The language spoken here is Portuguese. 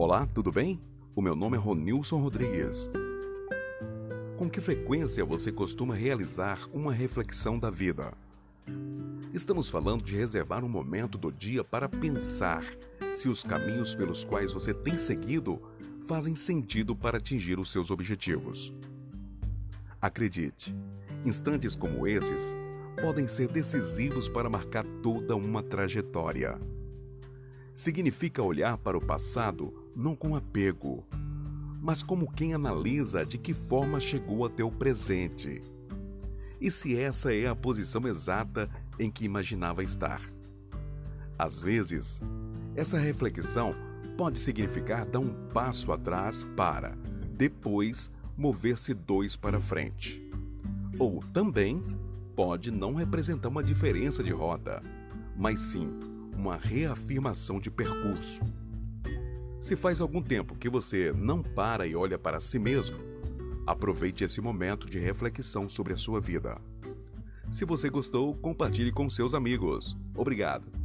Olá, tudo bem? O meu nome é Ronilson Rodrigues. Com que frequência você costuma realizar uma reflexão da vida? Estamos falando de reservar um momento do dia para pensar se os caminhos pelos quais você tem seguido fazem sentido para atingir os seus objetivos. Acredite, instantes como esses podem ser decisivos para marcar toda uma trajetória. Significa olhar para o passado não com apego, mas como quem analisa de que forma chegou até o presente. E se essa é a posição exata em que imaginava estar. Às vezes, essa reflexão pode significar dar um passo atrás para, depois, mover-se dois para frente. Ou também pode não representar uma diferença de rota, mas sim uma reafirmação de percurso. Se faz algum tempo que você não para e olha para si mesmo, aproveite esse momento de reflexão sobre a sua vida. Se você gostou, compartilhe com seus amigos. Obrigado.